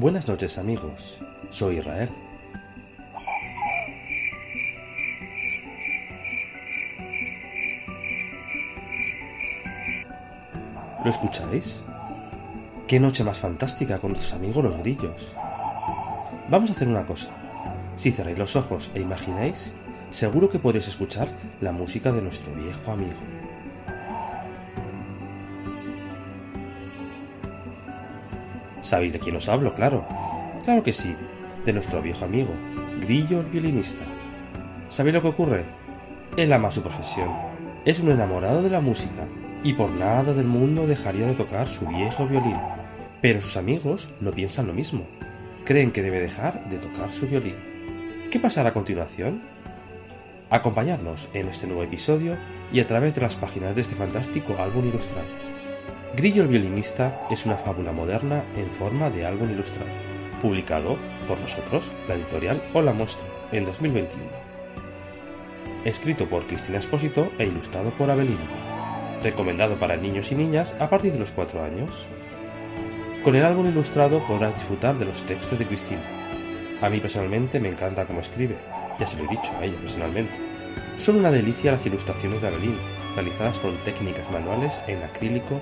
Buenas noches amigos, soy Israel. ¿Lo escucháis? ¿Qué noche más fantástica con nuestros amigos los grillos? Vamos a hacer una cosa. Si cerráis los ojos e imagináis, seguro que podréis escuchar la música de nuestro viejo amigo. ¿Sabéis de quién os hablo? Claro. Claro que sí, de nuestro viejo amigo, Grillo el violinista. ¿Sabéis lo que ocurre? Él ama su profesión. Es un enamorado de la música y por nada del mundo dejaría de tocar su viejo violín. Pero sus amigos no piensan lo mismo. Creen que debe dejar de tocar su violín. ¿Qué pasará a continuación? Acompañarnos en este nuevo episodio y a través de las páginas de este fantástico álbum ilustrado. Grillo el violinista es una fábula moderna en forma de álbum ilustrado, publicado por nosotros, la editorial Hola Monstruo, en 2021. Escrito por Cristina Espósito e ilustrado por Abelino. Recomendado para niños y niñas a partir de los 4 años. Con el álbum ilustrado podrás disfrutar de los textos de Cristina. A mí personalmente me encanta cómo escribe, ya se lo he dicho a ella personalmente. Son una delicia las ilustraciones de Abelino, realizadas con técnicas manuales en acrílico,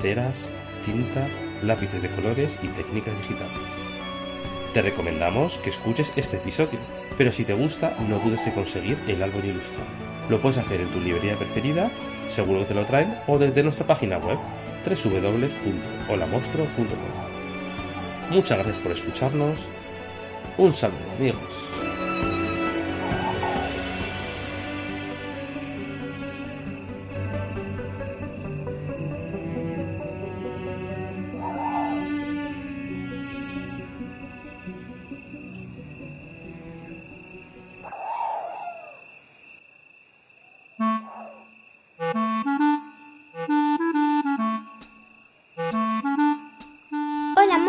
ceras, tinta, lápices de colores y técnicas digitales. Te recomendamos que escuches este episodio, pero si te gusta no dudes en conseguir el álbum ilustrado. Lo puedes hacer en tu librería preferida, seguro que te lo traen, o desde nuestra página web www.holamostro.com. Muchas gracias por escucharnos. Un saludo amigos.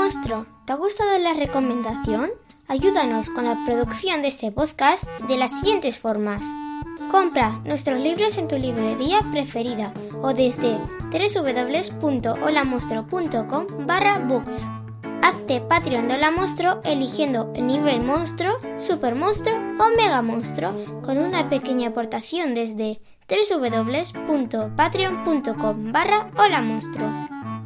Monstruo. ¿Te ha gustado la recomendación? Ayúdanos con la producción de este podcast de las siguientes formas. Compra nuestros libros en tu librería preferida o desde www.holamonstruo.com barra books. Hazte Patreon de Hola Monstruo eligiendo el nivel monstruo, super monstruo o mega monstruo con una pequeña aportación desde www.patreon.com barra Hola Monstruo.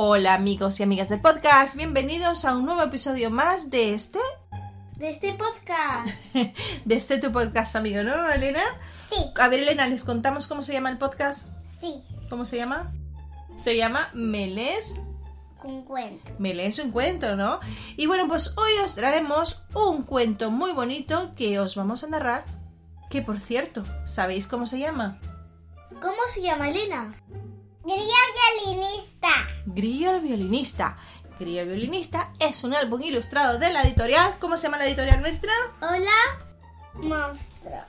Hola amigos y amigas del podcast, bienvenidos a un nuevo episodio más de este, De este podcast. de este tu podcast amigo, ¿no, Elena? Sí. A ver, Elena, ¿les contamos cómo se llama el podcast? Sí, ¿Cómo se llama? Se llama Melés, un cuento. Melés un cuento, ¿no? Y bueno, pues hoy os traemos un cuento muy bonito que os vamos a narrar, que por cierto, ¿sabéis cómo se llama? ¿Cómo se llama Elena? Grillo violinista. Grillo el violinista. Grillo el violinista es un álbum ilustrado de la editorial. ¿Cómo se llama la editorial nuestra? Hola. Monstruo.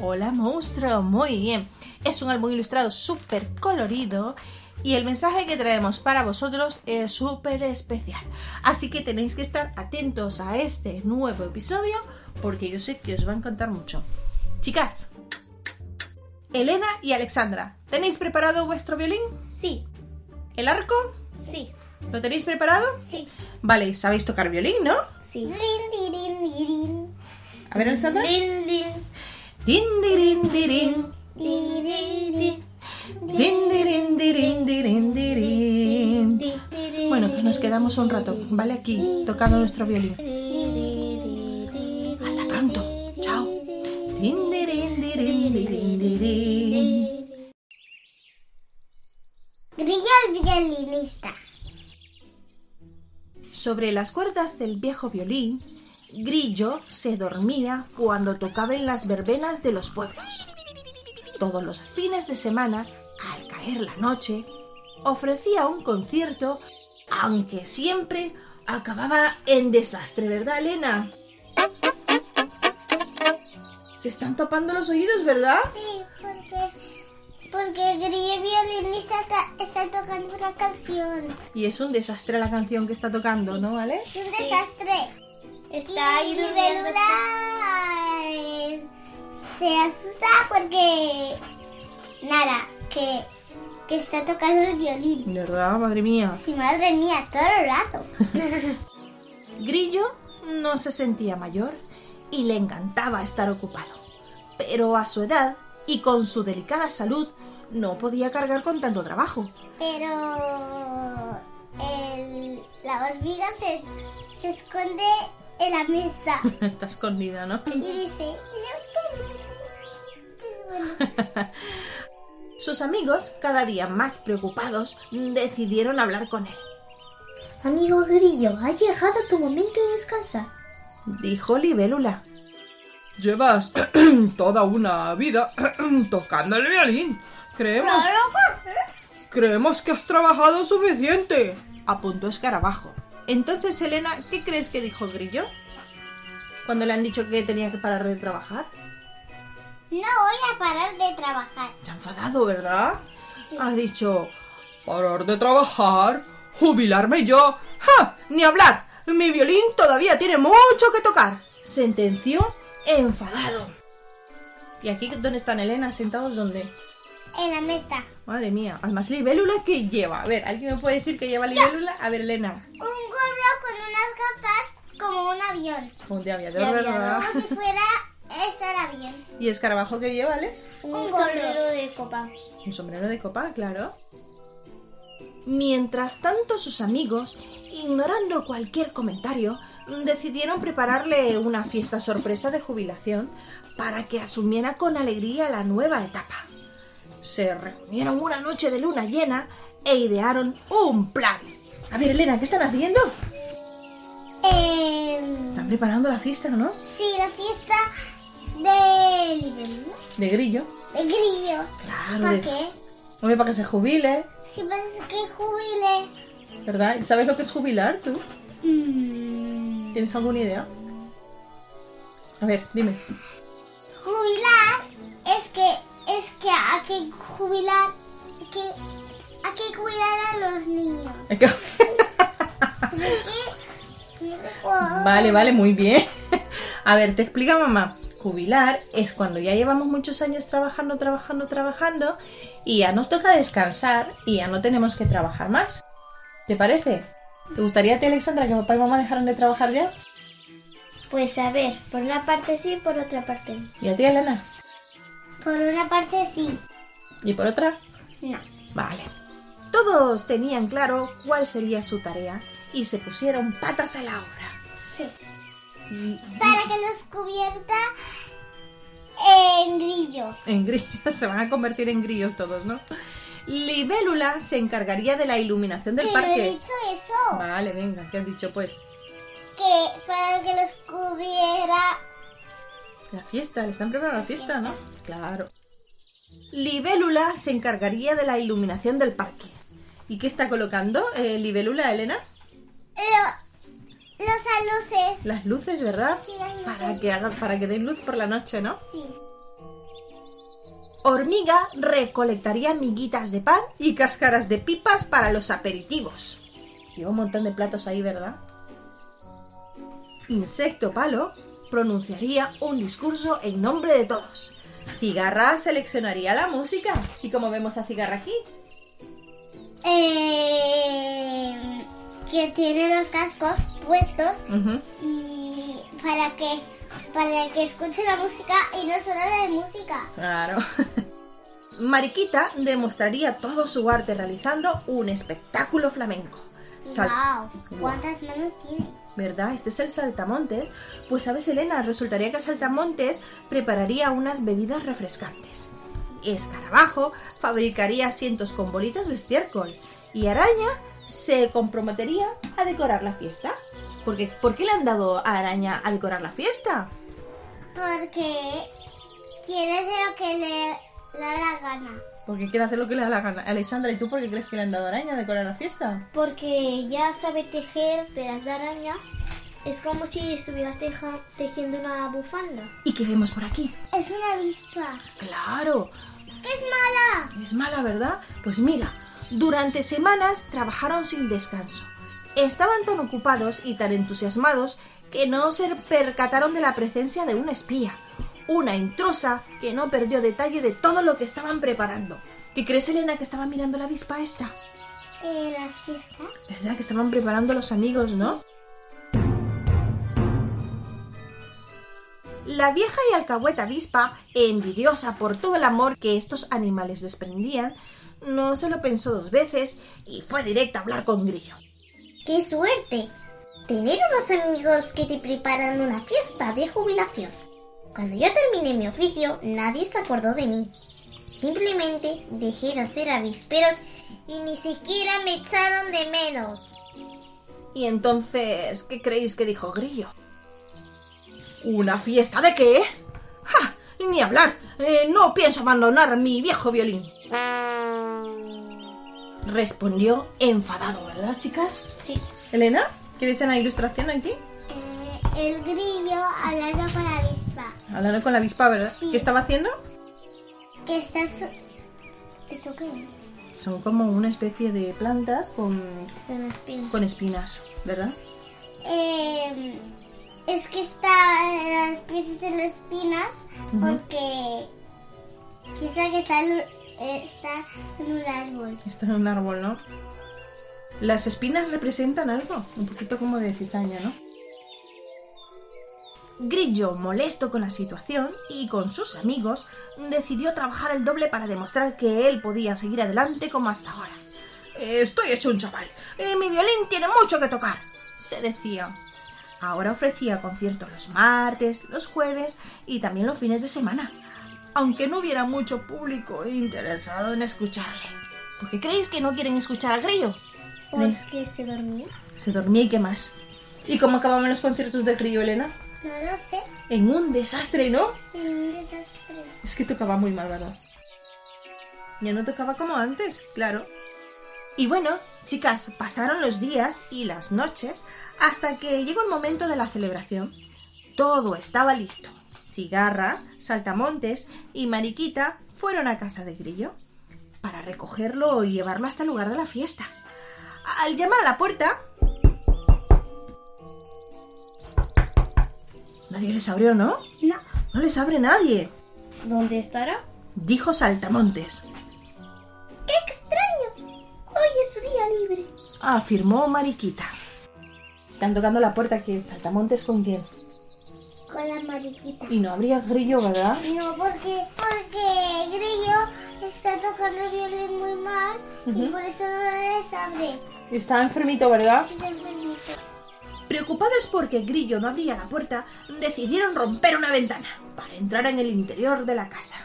Hola monstruo, muy bien. Es un álbum ilustrado súper colorido y el mensaje que traemos para vosotros es súper especial. Así que tenéis que estar atentos a este nuevo episodio porque yo sé que os va a encantar mucho. Chicas, Elena y Alexandra, ¿tenéis preparado vuestro violín? Sí, ¿El arco? sí, ¿Lo tenéis preparado? sí, Vale, sabéis tocar violín, ¿no? sí. A ver, Alexandra. Din, din, Din, din, din, Bueno, que nos quedamos un rato, ¿vale? Aquí, tocando nuestro violín. Hasta pronto. Chao. Sobre las cuerdas del viejo violín, Grillo se dormía cuando tocaba en las verbenas de los pueblos. Todos los fines de semana, al caer la noche, ofrecía un concierto, aunque siempre acababa en desastre, ¿verdad, Elena? Se están tapando los oídos, ¿verdad? Sí, porque, Grillo violinista está, está tocando una canción. Y es un desastre la canción que está tocando, ¿no, vale? Es un desastre. Está ahí y durmiéndose. Libélula, eh, se asusta porque nada, que, que está tocando el violín. ¿Verdad? Madre mía. Sí, madre mía, todo el rato. Grillo no se sentía mayor y le encantaba estar ocupado. Pero a su edad y con su delicada salud no podía cargar con tanto trabajo. Pero el, la hormiga se, se esconde en la mesa Está escondida, ¿no? y dice... Sus amigos, cada día más preocupados, decidieron hablar con él. Amigo Grillo, ha llegado tu momento de descansar. Dijo Libélula. Llevas toda una vida tocando el violín. Creemos, creemos que has trabajado suficiente. Apuntó Escarabajo. Entonces, Elena, ¿qué crees que dijo Grillo? Cuando le han dicho que tenía que parar de trabajar. no voy a parar de trabajar. Se ha enfadado, ¿verdad? Ha dicho, parar de trabajar, jubilarme yo. ¡Ja! Ni hablar. Mi violín todavía tiene mucho que tocar. Sentenció enfadado. ¿Y aquí dónde están Elena? ¿Sentados dónde? En la mesa. Madre mía, además libélula que lleva. A ver, ¿alguien me puede decir que lleva libélula? A ver, Elena. Un gorro con unas gafas como un avión. Un de aviador, De ¿verdad? Como si fuera este el avión. ¿Y escarabajo que lleva, Alex? Un, Un sombrero de copa. Un sombrero de copa, claro. Mientras tanto, sus amigos, ignorando cualquier comentario, decidieron prepararle una fiesta sorpresa de jubilación para que asumiera con alegría la nueva etapa. Se reunieron una noche de luna llena e idearon un plan. A ver, Elena, ¿qué están haciendo? Em, Están preparando la fiesta, ¿no? sí, la fiesta de De grillo. de grillo. Claro, ¿Para de- qué? Hombre, para que se jubile, Si pasa que jubile. ¿verdad? ¿Sabes lo que es jubilar tú? Mm, ¿Tienes alguna idea? A ver, dime. jubilar es que es que hay que jubilar que hay que cuidar a los niños. Vale, vale, muy bien. A ver, te explica mamá. Jubilar es cuando ya llevamos muchos años trabajando, trabajando, trabajando y ya nos toca descansar y ya no tenemos que trabajar más. ¿Te parece? ¿Te gustaría a ti, Alexandra, que papá y mamá dejaran de trabajar ya? Pues a ver, por una parte sí, por otra parte no. ¿Y a ti, Elena? Por una parte sí. ¿Y por otra? No. Vale. Todos tenían claro cuál sería su tarea y se pusieron patas a la obra. Sí. Y Para que los cubierta en grillo. En grillos, se van a convertir en grillos todos, ¿no? Libélula se encargaría de la iluminación del Que no he parque. dicho eso. Vale, venga, ¿qué has dicho pues? Que para que los cubiera La fiesta, le están preparando la fiesta, ¿no? Claro. Libélula se encargaría de la iluminación del parque. ¿Y qué está colocando eh, Libélula, Elena? lo- los aluces. Las luces, ¿verdad? Sí, las luces. Para que haga, para que den luz por la noche, ¿no? Sí. Hormiga recolectaría miguitas de pan y cáscaras de pipas para los aperitivos. Lleva un montón de platos ahí, ¿verdad? Insecto Palo pronunciaría un discurso en nombre de todos. Cigarra seleccionaría la música. ¿Y cómo vemos a Cigarra aquí? Eh, que tiene los cascos puestos y para que para que escuche la música y no solo la de música. Claro. Mariquita demostraría todo su arte realizando un espectáculo flamenco. Sal- wow, ¿cuántas manos tiene? ¿Verdad? Este es el saltamontes. Pues sabes, Elena, resultaría que saltamontes prepararía unas bebidas refrescantes. Escarabajo fabricaría asientos con bolitas de estiércol. Y Araña se comprometería a decorar la fiesta. Porque, ¿Por qué le han dado a Araña a decorar la fiesta? Porque quiere hacer lo que le, le da la gana. Porque quiere hacer lo que le da la gana. Alexandra, ¿y tú por qué crees que le han dado a Araña a decorar la fiesta? Porque ya sabe tejer telas de araña. Es como si estuvieras teja- tejiendo una bufanda. ¿Y qué vemos por aquí? Es una avispa. ¡Claro! ¡Que es mala! Es mala, ¿verdad? Pues mira, durante semanas trabajaron sin descanso. Estaban tan ocupados y tan entusiasmados que no se percataron de la presencia de una espía, una intrusa que no perdió detalle de todo lo que estaban preparando. ¿Qué crees, Elena, que estaba mirando la avispa esta? Eh, la fiesta. ¿Verdad? Que estaban preparando los amigos, ¿no? La vieja y alcahueta avispa, envidiosa por todo el amor que estos animales desprendían, no se lo pensó dos veces y fue directa a hablar con Grillo. ¡Qué suerte! Tener unos amigos que te preparan una fiesta de jubilación. Cuando yo terminé mi oficio, nadie se acordó de mí. Simplemente dejé de hacer avisperos y ni siquiera me echaron de menos. Y entonces, ¿qué creéis que dijo Grillo? ¿Una fiesta de qué? ¡Ja! Ni hablar. Eh, no pienso abandonar mi viejo violín. Respondió enfadado, ¿verdad, chicas? Sí. Elena, ¿quieres una ilustración aquí? Eh, el grillo hablando con la. Hablando con la avispa, ¿verdad? Sí. ¿Qué estaba haciendo? ¿Qué estás...? ¿Esto qué es? Son como una especie de plantas con, Con espinas. con espinas, ¿verdad? Eh, es que está las especies de las espinas porque piensa que está, está en un árbol. Está en un árbol, ¿no? Las espinas representan algo, un poquito como de cizaña, ¿no? Grillo, molesto con la situación y con sus amigos, decidió trabajar el doble para demostrar que él podía seguir adelante como hasta ahora. Estoy hecho un chaval. y mi violín tiene mucho que tocar, se decía. Ahora ofrecía conciertos los martes, los jueves y también los fines de semana, aunque no hubiera mucho público interesado en escucharle. ¿Por qué creéis que no quieren escuchar a Grillo? Porque se dormía. Se dormía y qué más. ¿Y cómo acababan los conciertos de Grillo, Elena? No lo sé, En un desastre, ¿no? es un desastre. Es que tocaba muy mal, ¿verdad? Ya no tocaba como antes, claro. Y bueno, chicas, pasaron los días y las noches hasta que llegó el momento de la celebración. Todo estaba listo. Cigarra, Saltamontes y Mariquita fueron a casa de Grillo para recogerlo y llevarlo hasta el lugar de la fiesta. Al llamar a la puerta... Nadie les abrió, ¿no? No, No les abre nadie, ¿Dónde estará? dijo Saltamontes. ¡qué extraño! Hoy es su día libre. afirmó Mariquita. Están tocando la puerta que Saltamontes con quién. Con la mariquita. Y no habría grillo, ¿verdad? No, porque, porque Grillo está tocando el violín muy mal y por eso no les abre. Está enfermito, ¿verdad? Sí, se enfermito. Preocupados porque Grillo no abría la puerta, decidieron romper una ventana para entrar en el interior de la casa.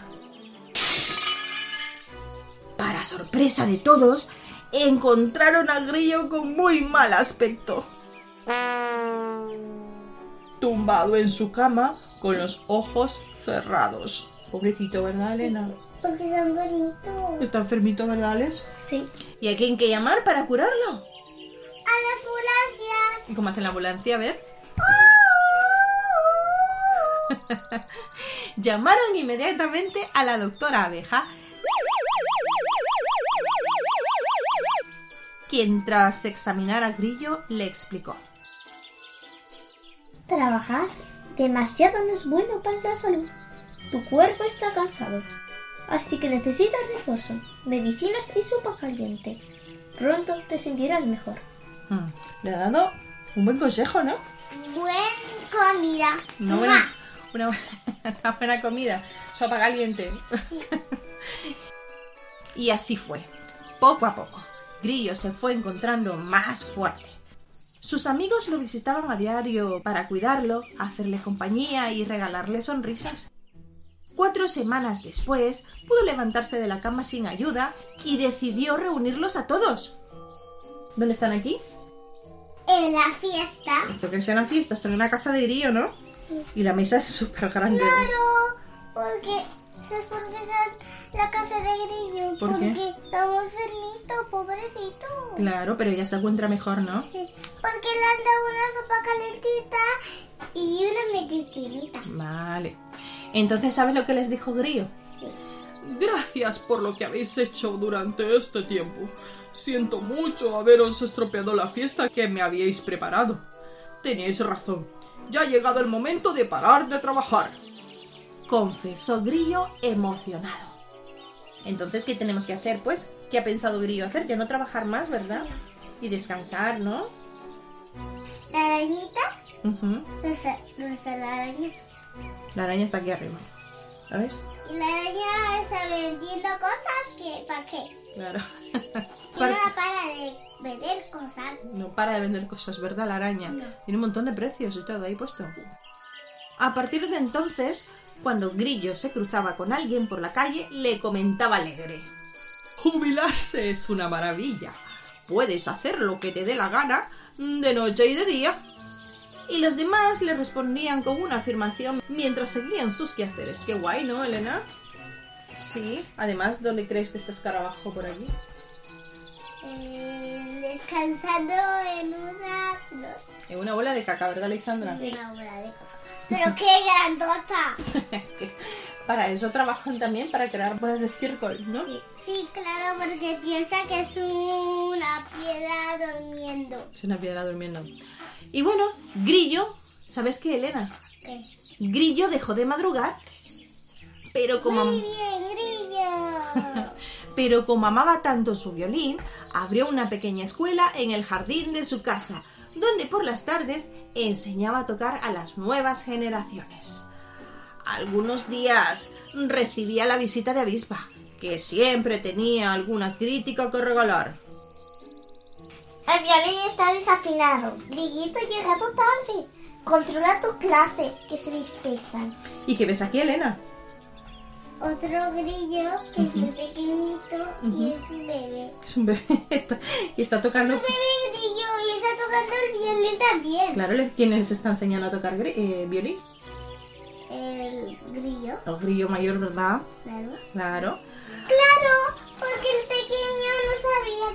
Para sorpresa de todos, encontraron a Grillo con muy mal aspecto. Tumbado en su cama con los ojos cerrados. Pobrecito, ¿verdad, Elena? Porque se enfermito. Está enfermito, ¿verdad, Alex? Sí. ¿Y a quién que llamar para curarlo? Las ambulancias. ¿Y cómo hace la ambulancia? A ver. Llamaron inmediatamente a la doctora abeja, quien tras examinar a Grillo le explicó. Trabajar demasiado no es bueno para la salud. Tu cuerpo está cansado, así que necesitas reposo, medicinas y sopa caliente. Pronto te sentirás mejor. Mm, Le ha dado un buen consejo, ¿no? Buen comida. Una buena, una, bu- una buena comida. Sopa caliente. y así fue. Poco a poco, Grillo se fue encontrando más fuerte. Sus amigos lo visitaban a diario para cuidarlo, hacerle compañía y regalarle sonrisas. Cuatro semanas después, pudo levantarse de la cama sin ayuda y decidió reunirlos a todos. ¿Dónde están aquí? En la fiesta. Esto que es una fiesta, están en una casa de grillo, ¿no? Y la mesa es súper grande. Claro, porque ¿sabes por qué está la casa de grillo? ¿Por qué? porque estaba enfermito, pobrecito. Claro, pero ya se encuentra mejor, ¿no? Sí, porque le han dado una sopa calentita y una medicinita. Vale. Entonces, ¿sabes lo que les dijo Grillo? Sí. Gracias por lo que habéis hecho durante este tiempo. Siento mucho haberos estropeado la fiesta que me habíais preparado. Tenéis razón. Ya ha llegado el momento de parar de trabajar. Confesó Grillo emocionado. Entonces, ¿qué tenemos que hacer, pues? ¿Qué ha pensado Grillo hacer? Ya no trabajar más, ¿verdad? Y descansar, ¿no? La arañita, sé, no sé la araña. La araña está aquí arriba. ¿Sabes? Y la araña está vendiendo cosas que, ¿para qué? Claro. Y no la para de vender cosas. No para de vender cosas, ¿verdad? La araña. Tiene un montón de precios y todo ahí puesto. A partir de entonces, cuando Grillo se cruzaba con alguien por la calle, le comentaba alegre. Jubilarse es una maravilla. Puedes hacer lo que te dé la gana de noche y de día. Y los demás le respondían con una afirmación mientras seguían sus quehaceres. Qué guay, ¿no, Elena? Sí. Además, ¿dónde crees que está escarabajo por aquí? Eh, descansando en una... no, En una bola de caca, ¿verdad, Alexandra? una bola de coca. Pero qué grandota. es que para eso trabajan también, para crear bolas de estiércol, ¿no? Sí. Sí, claro, porque piensa que es una piedra durmiendo. Es una piedra durmiendo. Y bueno, Grillo, ¿sabes qué, Elena? ¿Qué? Grillo dejó de madrugar, pero como, Muy bien, grillo. pero como amaba tanto su violín, abrió una pequeña escuela en el jardín de su casa, donde por las tardes enseñaba a tocar a las nuevas generaciones. Algunos días recibía la visita de Avispa, que siempre tenía alguna crítica que regalar. El violín está desafinado. Grillito ha llegado tarde. Controla tu clase, que se dispersan. ¿Y qué ves aquí, Elena? Otro grillo que es muy pequeñito y es un bebé. Es un bebé y está tocando... Un bebé grillo y está tocando el violín también. Claro, ¿le- ¿quién les está enseñando a tocar eh, violín? El grillo, El grillo mayor, ¿verdad? Claro, Claro,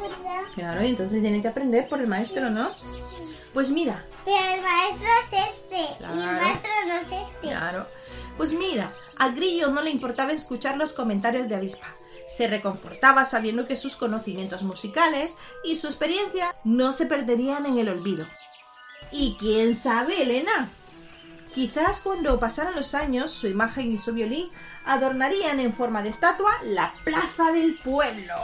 ¿verdad? claro, y entonces tiene que aprender por el maestro, ¿no? Pues mira, Pero el maestro es este y el Claro. maestro no es este. claro, pues mira, a Grillo no le importaba escuchar los comentarios de Avispa. Se reconfortaba sabiendo que sus conocimientos musicales y su experiencia no se perderían en el olvido. Y quién sabe, Elena, Quizás cuando pasaran los años, su imagen y su violín adornarían en forma de estatua la plaza del pueblo.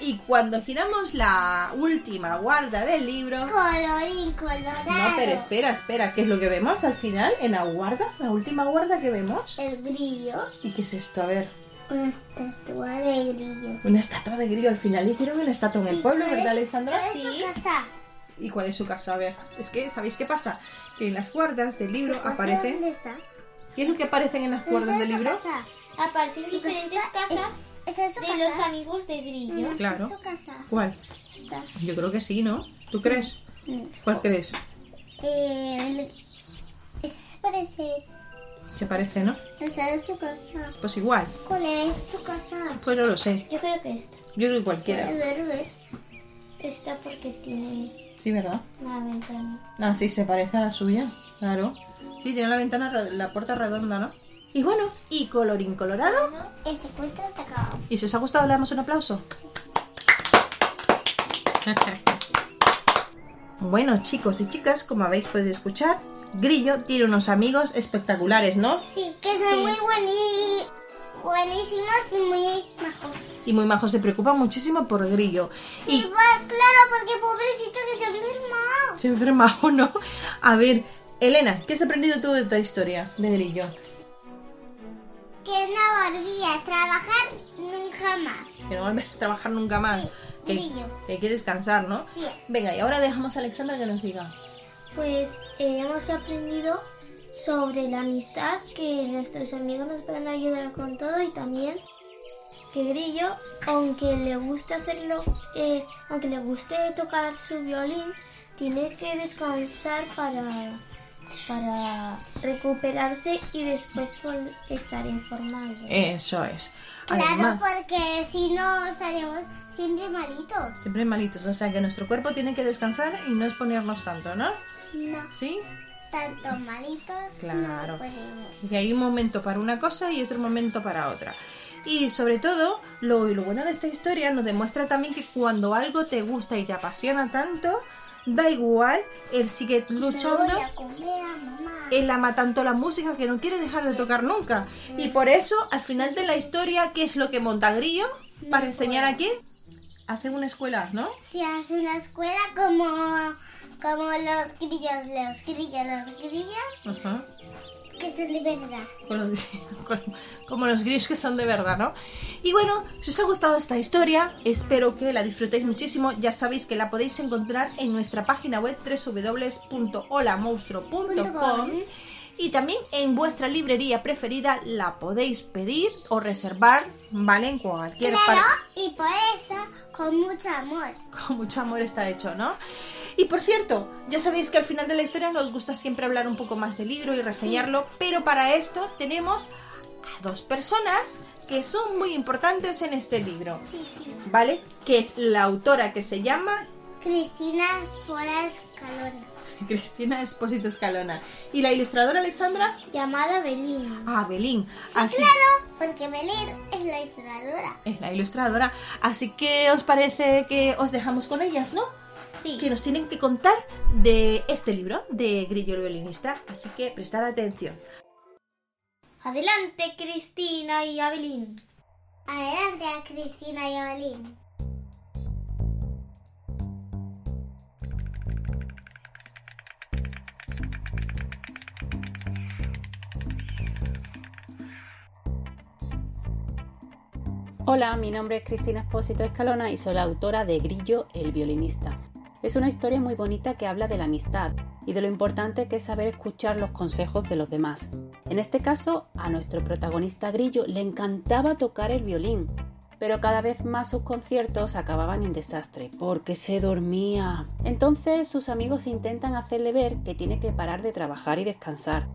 Y cuando giramos la última guarda del libro... Colorín colorado. No, pero espera, espera, ¿qué es lo que vemos al final? En la guarda, la última guarda que vemos. El grillo, ¿Y qué es esto? A ver, una estatua de grillo. una estatua de grillo. Al final hicieron una estatua en el pueblo, ¿Cuál ¿verdad, es- es su casa? ¿Y cuál es su casa? A ver, es que, ¿sabéis qué pasa? Que en las guardas del libro ¿Su casa aparecen... ¿Dónde está? ¿Qué es lo que aparecen en las ¿Dónde guardas del libro? casa? Aparecen Sí, diferentes casas es- ¿Esa es su de casa? los amigos de Grillo. ¿Esta Claro. es su casa? ¿Cuál? Esta. Yo creo que sí, ¿no? ¿Tú crees? Mm. ¿Cuál crees? Eh, eso parece... Se parece, ¿no? Esa es su casa. Pues igual. ¿Cuál es su casa? Pues no lo sé. Yo creo que esta. Yo creo que A cualquiera. ver, a ver. Esta porque tiene Sí, ¿verdad? una ventana. Ah, sí, se parece a la suya. Claro. Sí, tiene la ventana, la puerta redonda, ¿no? Y bueno, y colorín colorado. Este cuento se acabó. ¿Y si os ha gustado, le damos un aplauso? bueno, chicos y chicas, como habéis podido escuchar, Grillo tiene unos amigos espectaculares, ¿no? Sí, que son muy buení- buenísimos y muy majos. Y muy majo, se preocupa muchísimo por Grillo. Sí, Y pues, claro, porque pobrecito que se ha enfermado. se enferma o no. A ver, Elena, ¿qué has aprendido tú de esta historia de Grillo? Que no volvía a trabajar nunca más. Que no va a volver a trabajar nunca más. Sí, que hay que descansar, ¿no? Sí. Venga, y ahora dejamos a Alexandra que nos diga. Pues eh, hemos aprendido sobre la amistad, que nuestros amigos nos pueden ayudar con todo y también que Grillo, aunque le guste hacerlo, eh, aunque le guste tocar su violín, tiene que descansar para, para recuperarse y después estar informado. Eso es. Claro, Además, porque si no estaremos siempre malitos. siempre malitos, o sea que nuestro cuerpo tiene que descansar y no exponernos tanto, ¿no? No, ¿Sí? tanto malitos Claro. no podemos. Y hay un momento para una cosa y otro momento para otra. Y sobre todo, lo, lo bueno de esta historia nos demuestra también que cuando algo te gusta y te apasiona tanto, da igual, él sigue luchando. Él ama tanto la música que no quiere dejar de tocar nunca. Y por eso, al final de la historia, ¿qué es lo que monta Grillo? Para enseñar a quién? Hace una escuela, ¿no? Se hace una escuela como, como los grillos, los grillos, los grillos, Ajá. Que son de verdad. Con los- con- como los grillos que son de verdad, ¿no? Y bueno, si os ha gustado esta historia, espero que la disfrutéis muchísimo. Ya sabéis que la podéis encontrar en nuestra página web www.holamonstruo.com y también en vuestra librería preferida la podéis pedir o reservar, ¿vale? En cualquier Claro, parte. y por eso, con mucho amor. Con mucho amor está hecho, ¿no? Y por cierto, ya sabéis que al final de la historia nos gusta siempre hablar un poco más del libro y reseñarlo, pero para esto tenemos a dos personas que son muy importantes en este libro, Sí, sí. ¿vale? Que es la autora que se llama Cristina Espora Escalona. Cristina Espósito Escalona y la ilustradora Alexandra Llamada Belín. Abelín. Así Claro, porque Belén es la ilustradora. es la ilustradora. Así que os parece que os dejamos con ellas, ¿no? Sí. que nos tienen que contar de este libro de Grillo el violinista, así que prestar atención. Adelante, Cristina y Abelín. Adelante Cristina y a Belén. Hola, mi nombre es Cristina Espósito Escalona y soy la autora de Grillo el violinista. Es una historia muy bonita que habla de la amistad y de lo importante que es saber escuchar los consejos de los demás. En este caso, a nuestro protagonista Grillo le encantaba tocar el violín, pero cada vez más sus conciertos acababan en desastre porque se dormía. Entonces sus amigos intentan hacerle ver que tiene que parar de trabajar y descansar.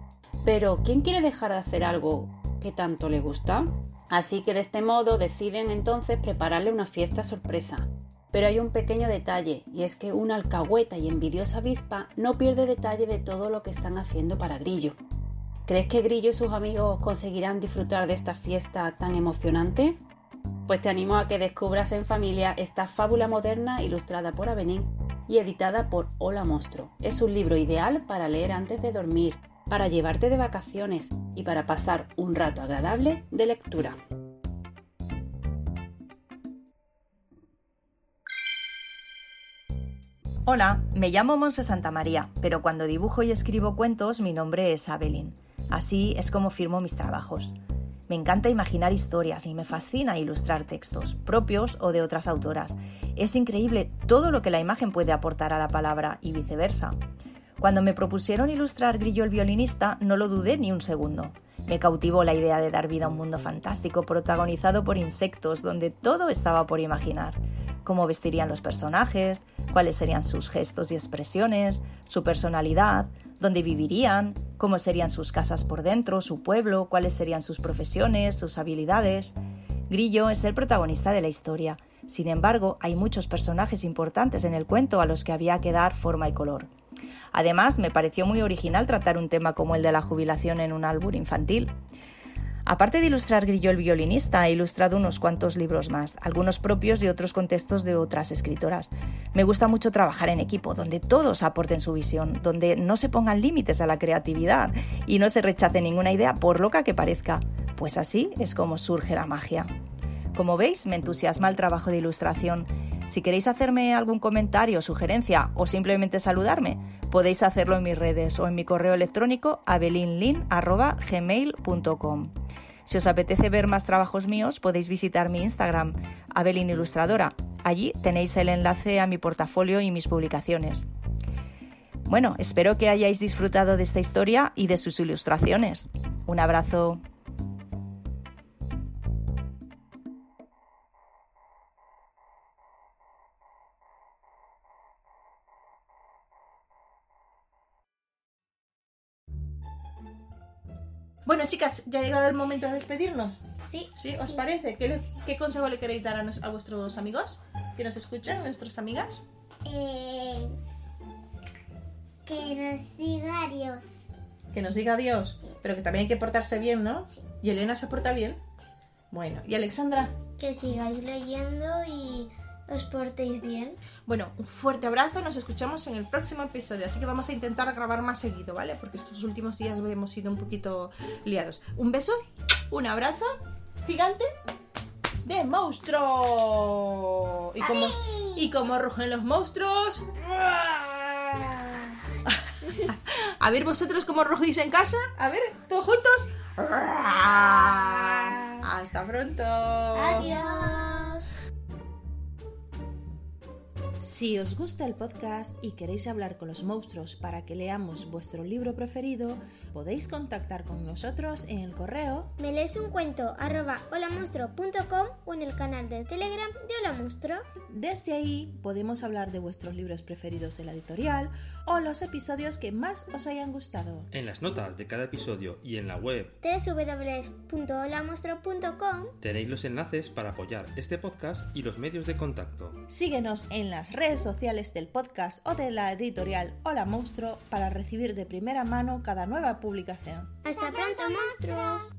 Pero ¿quién quiere dejar de hacer algo que tanto le gusta? Así que de este modo deciden entonces prepararle una fiesta sorpresa. Pero hay un pequeño detalle, y es que una alcahueta y envidiosa avispa no pierde detalle de todo lo que están haciendo para Grillo. ¿Crees que Grillo y sus amigos conseguirán disfrutar de esta fiesta tan emocionante? Pues te animo a que descubras en familia esta fábula moderna ilustrada por Abenín y editada por Hola Monstruo. Es un libro ideal para leer antes de dormir, para llevarte de vacaciones y para pasar un rato agradable de lectura. Hola, me llamo Monse Santamaría, pero cuando dibujo y escribo cuentos mi nombre es Abelín. Así es como firmo mis trabajos. Me encanta imaginar historias y me fascina ilustrar textos, propios o de otras autoras. Es increíble todo lo que la imagen puede aportar a la palabra y viceversa. Cuando me propusieron ilustrar Grillo el violinista, no lo dudé ni un segundo. Me cautivó la idea de dar vida a un mundo fantástico protagonizado por insectos donde todo estaba por imaginar. Cómo vestirían los personajes, cuáles serían sus gestos y expresiones, su personalidad, dónde vivirían, cómo serían sus casas por dentro, su pueblo, cuáles serían sus profesiones, sus habilidades. Grillo es el protagonista de la historia. Sin embargo, hay muchos personajes importantes en el cuento a los que había que dar forma y color. Además, me pareció muy original tratar un tema como el de la jubilación en un álbum infantil. Aparte de ilustrar Grillo el violinista, he ilustrado unos cuantos libros más, algunos propios y otros con textos de otras escritoras. Me gusta mucho trabajar en equipo, donde todos aporten su visión, donde no se pongan límites a la creatividad y no se rechace ninguna idea por loca que parezca. Pues así es como surge la magia. Como veis, me entusiasma el trabajo de ilustración. Si queréis hacerme algún comentario, sugerencia o simplemente saludarme, podéis hacerlo en mis redes o en mi correo electrónico abelinlin.gmail.com. Si os apetece ver más trabajos míos, podéis visitar mi Instagram, Abelin Ilustradora. Allí tenéis el enlace a mi portafolio y mis publicaciones. Bueno, espero que hayáis disfrutado de esta historia y de sus ilustraciones. Un abrazo. Bueno, chicas, ya ha llegado el momento de despedirnos. Sí. ¿Sí? ¿Os parece? ¿Qué, le- qué consejo le queréis dar a, nos- a vuestros amigos que nos escuchan, a nuestras amigas? Eh, que nos diga adiós. Que nos diga adiós, pero que también hay que portarse bien, ¿no? ¿Y Elena se porta bien? Bueno, ¿y Alexandra? Que sigáis leyendo y os portéis bien. Bueno, un fuerte abrazo, nos escuchamos en el próximo episodio, así que vamos a intentar grabar más seguido, ¿vale? Porque estos últimos días hemos sido un poquito liados. Un beso, un abrazo gigante de monstruo. Y como, y como rugen los monstruos... A ver vosotros cómo rugís en casa. A ver, todos juntos. Hasta pronto. Adiós. Si os gusta el podcast y queréis hablar con los monstruos para que leamos vuestro libro preferido, podéis contactar con nosotros en el correo Me lees un cuento arroba holamonstruo.com o en el canal de Telegram de Hola Monstruo. Desde ahí podemos hablar de vuestros libros preferidos de la editorial o los episodios que más os hayan gustado. En las notas de cada episodio y en la web www.holamonstruo.com tenéis los enlaces para apoyar este podcast y los medios de contacto. Síguenos en las redes sociales del podcast o de la editorial Hola Monstruo para recibir de primera mano cada nueva publicación. Hasta pronto, monstruos.